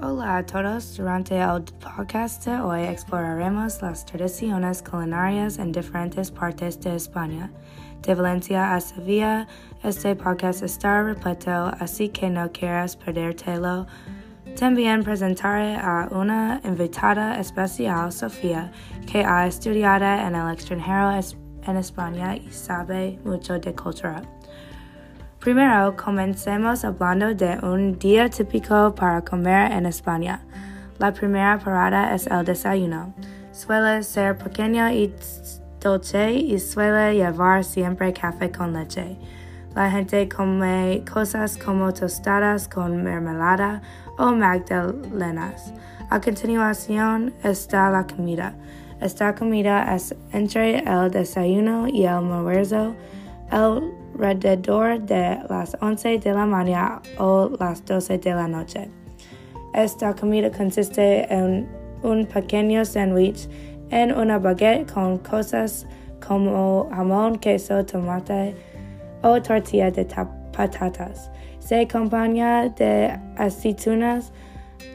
Hola a todos. Durante el podcast de hoy exploraremos las tradiciones culinarias en diferentes partes de España. De Valencia a Sevilla, este podcast está repleto, así que no quieras perdértelo. También presentaré a una invitada especial, Sofía, que ha estudiado en el extranjero en España y sabe mucho de cultura. Primero, comencemos hablando de un día típico para comer en España. La primera parada es el desayuno. Suele ser pequeño y dulce y suele llevar siempre café con leche. La gente come cosas como tostadas con mermelada o magdalenas. A continuación está la comida. Esta comida es entre el desayuno y el almuerzo alrededor de las 11 de la mañana o las 12 de la noche. Esta comida consiste en un pequeño sándwich en una baguette con cosas como jamón, queso, tomate o tortilla de patatas. Se acompaña de aceitunas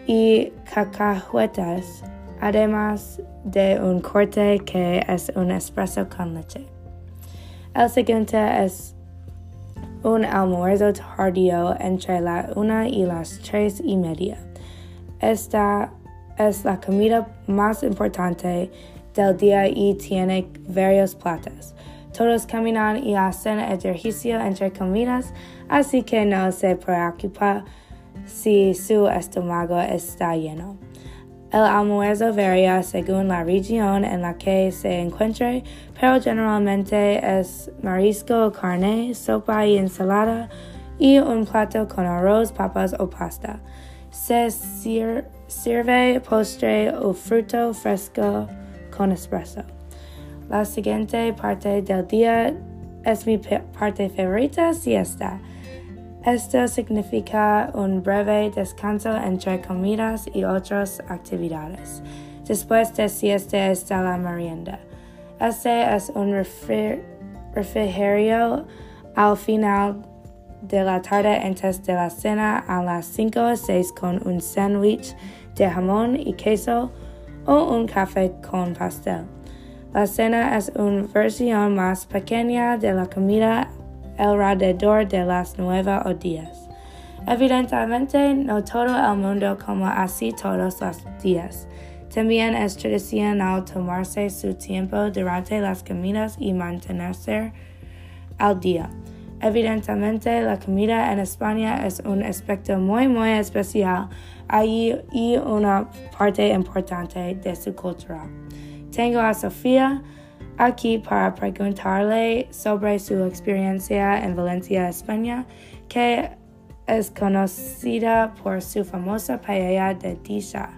y cacahuetas, además de un corte que es un espresso con leche. El siguiente es un almuerzo tardío entre la una y las tres y media. Esta es la comida más importante del día y tiene varios platos. Todos caminan y hacen ejercicio entre comidas, así que no se preocupa si su estómago está lleno. El almuerzo varía según la región en la que se encuentre, pero generalmente es marisco, carne, sopa y ensalada y un plato con arroz, papas o pasta. Se sirve postre o fruto fresco con espresso. La siguiente parte del día es mi parte favorita, siesta. Esto significa un breve descanso entre comidas y otras actividades. Después de siesta está la merienda. Este es un refrigerio al final de la tarde antes de la cena a las 5 o 6 con un sándwich de jamón y queso o un café con pastel. La cena es una versión más pequeña de la comida alrededor de las nueve o diez. Evidentemente, no todo el mundo come así todos los días. También es tradicional tomarse su tiempo durante las comidas y mantenerse al día. Evidentemente, la comida en España es un aspecto muy, muy especial allí y una parte importante de su cultura. Tengo a Sofía, aquí para preguntarle sobre su experiencia en Valencia, España, que es conocida por su famosa paella de disha.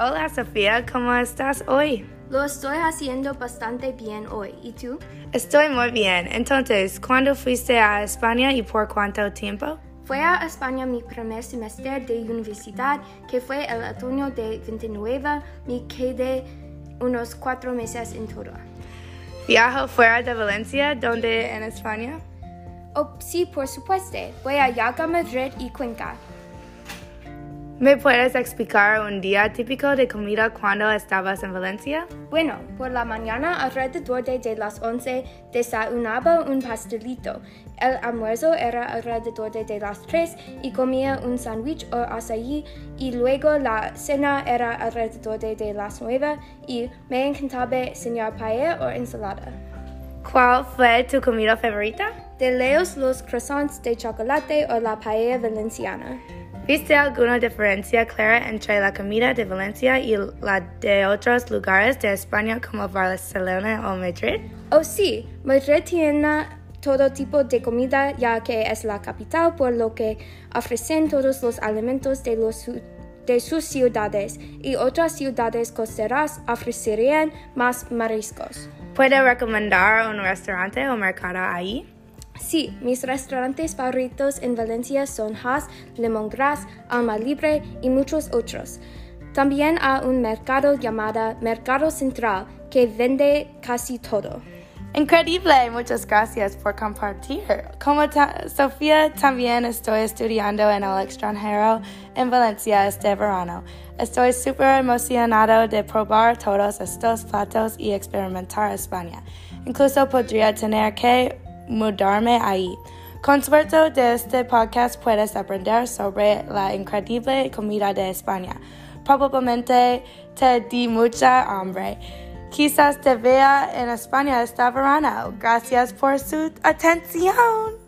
Hola Sofía, ¿cómo estás hoy? Lo estoy haciendo bastante bien hoy. ¿Y tú? Estoy muy bien. Entonces, ¿cuándo fuiste a España y por cuánto tiempo? Fui a España mi primer semestre de universidad, que fue el otoño de 29. Me quedé unos cuatro meses en todo. ¿Viajo fuera de Valencia, donde en España? Oh, sí, por supuesto. Voy a Yaga, Madrid y Cuenca. ¿Me puedes explicar un día típico de comida cuando estabas en Valencia? Bueno, por la mañana alrededor de, las 11 desayunaba un pastelito. El almuerzo era alrededor de, las 3 y comía un sándwich o açaí y luego la cena era alrededor de, las 9 y me encantaba cenar paella o ensalada. ¿Cuál fue tu comida favorita? De leos los croissants de chocolate o la paella valenciana. ¿Viste alguna diferencia clara entre la comida de Valencia y la de otros lugares de España como Barcelona o Madrid? Oh sí, Madrid tiene todo tipo de comida ya que es la capital por lo que ofrecen todos los alimentos de, los, de sus ciudades y otras ciudades costeras ofrecerían más mariscos. ¿Puede recomendar un restaurante o mercado ahí? Sí, mis restaurantes favoritos en Valencia son Haas, Lemongrass, Alma Libre y muchos otros. También hay un mercado llamado Mercado Central que vende casi todo. Increíble, muchas gracias por compartir. Como ta Sofía, también estoy estudiando en el extranjero en Valencia este verano. Estoy súper emocionado de probar todos estos platos y experimentar España. Incluso podría tener que mudarme ahí. Con suerte de este podcast puedes aprender sobre la increíble comida de España. Probablemente te di mucha hambre. Quizás te vea en España este verano. Gracias por su atención.